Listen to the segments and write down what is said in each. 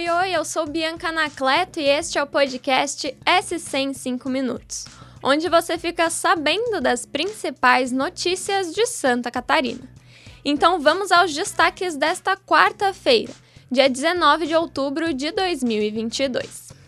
Oi, oi, eu sou Bianca Anacleto e este é o podcast S100 em 5 minutos, onde você fica sabendo das principais notícias de Santa Catarina. Então vamos aos destaques desta quarta-feira, dia 19 de outubro de 2022.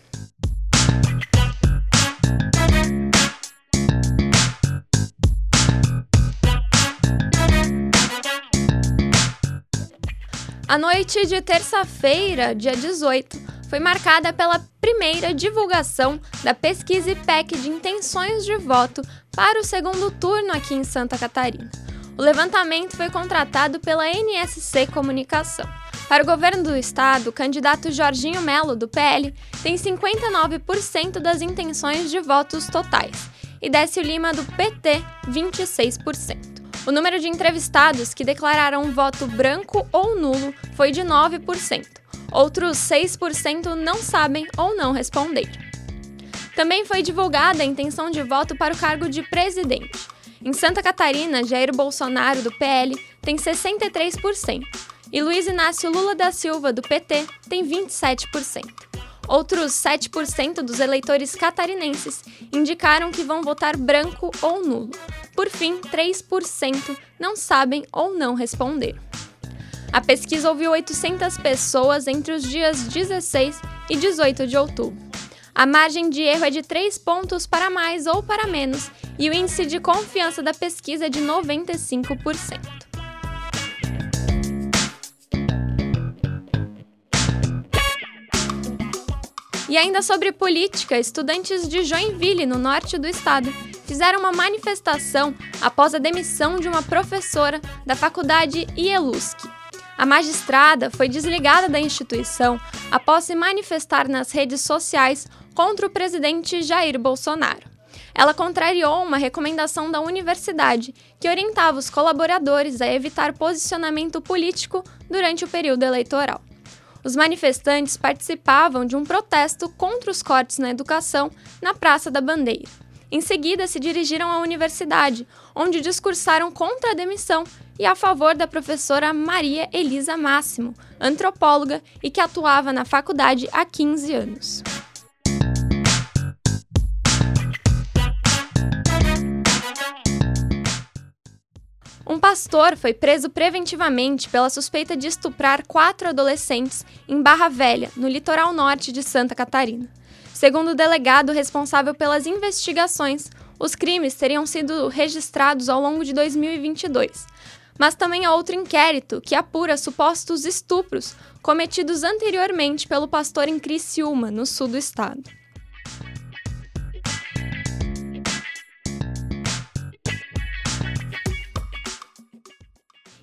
A noite de terça-feira, dia 18, foi marcada pela primeira divulgação da pesquisa IPEC de intenções de voto para o segundo turno aqui em Santa Catarina. O levantamento foi contratado pela NSC Comunicação. Para o governo do estado, o candidato Jorginho Melo, do PL, tem 59% das intenções de votos totais e Décio Lima, do PT, 26%. O número de entrevistados que declararam voto branco ou nulo foi de 9%. Outros 6% não sabem ou não responderam. Também foi divulgada a intenção de voto para o cargo de presidente. Em Santa Catarina, Jair Bolsonaro, do PL, tem 63%, e Luiz Inácio Lula da Silva, do PT, tem 27%. Outros 7% dos eleitores catarinenses indicaram que vão votar branco ou nulo. Por fim, 3% não sabem ou não responderam. A pesquisa ouviu 800 pessoas entre os dias 16 e 18 de outubro. A margem de erro é de 3 pontos para mais ou para menos e o índice de confiança da pesquisa é de 95%. E ainda sobre política, estudantes de Joinville, no norte do estado, fizeram uma manifestação após a demissão de uma professora da faculdade IELUSC. A magistrada foi desligada da instituição após se manifestar nas redes sociais contra o presidente Jair Bolsonaro. Ela contrariou uma recomendação da universidade que orientava os colaboradores a evitar posicionamento político durante o período eleitoral. Os manifestantes participavam de um protesto contra os cortes na educação na Praça da Bandeira. Em seguida, se dirigiram à universidade, onde discursaram contra a demissão e a favor da professora Maria Elisa Máximo, antropóloga e que atuava na faculdade há 15 anos. Um pastor foi preso preventivamente pela suspeita de estuprar quatro adolescentes em Barra Velha, no litoral norte de Santa Catarina. Segundo o delegado responsável pelas investigações, os crimes teriam sido registrados ao longo de 2022. Mas também há outro inquérito que apura supostos estupros cometidos anteriormente pelo pastor em Criciúma, no sul do estado.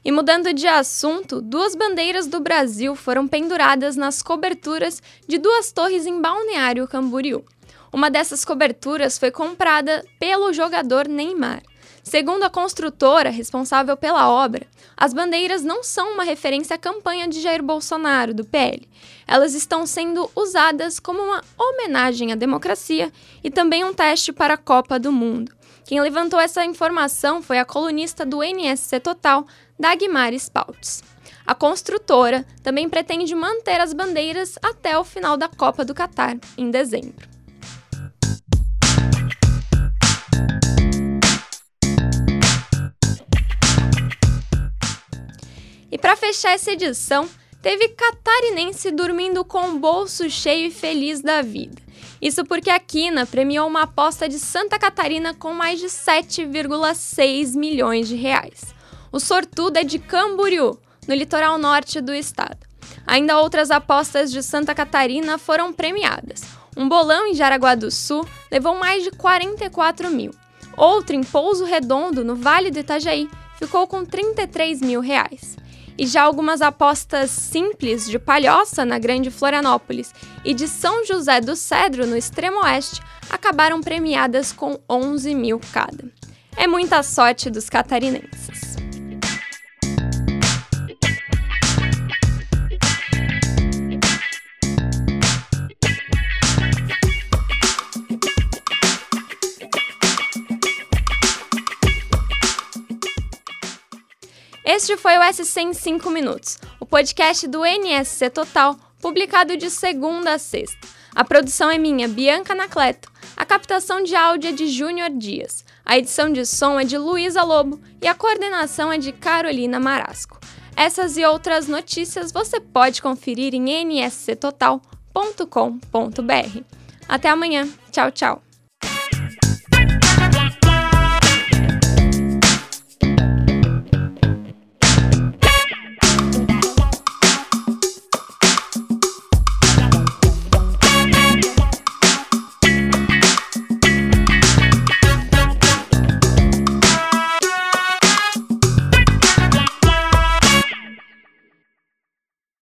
E mudando de assunto, duas bandeiras do Brasil foram penduradas nas coberturas de duas torres em Balneário Camboriú. Uma dessas coberturas foi comprada pelo jogador Neymar. Segundo a construtora responsável pela obra, as bandeiras não são uma referência à campanha de Jair Bolsonaro, do PL. Elas estão sendo usadas como uma homenagem à democracia e também um teste para a Copa do Mundo. Quem levantou essa informação foi a colunista do NSC Total, Dagmar Spaltz. A construtora também pretende manter as bandeiras até o final da Copa do Catar, em dezembro. E para fechar essa edição, teve catarinense dormindo com o bolso cheio e feliz da vida. Isso porque a Quina premiou uma aposta de Santa Catarina com mais de 7,6 milhões de reais. O sortudo é de Camboriú, no litoral norte do estado. Ainda outras apostas de Santa Catarina foram premiadas. Um bolão em Jaraguá do Sul levou mais de 44 mil. Outro em Pouso Redondo, no Vale do Itajaí, ficou com 33 mil reais e já algumas apostas simples de Palhoça, na Grande Florianópolis, e de São José do Cedro, no extremo oeste, acabaram premiadas com 11 mil cada. É muita sorte dos catarinenses. Este foi o SC em 5 minutos, o podcast do NSC Total publicado de segunda a sexta. A produção é minha, Bianca Nacleto. A captação de áudio é de Júnior Dias. A edição de som é de Luísa Lobo e a coordenação é de Carolina Marasco. Essas e outras notícias você pode conferir em nsctotal.com.br. Até amanhã. Tchau, tchau.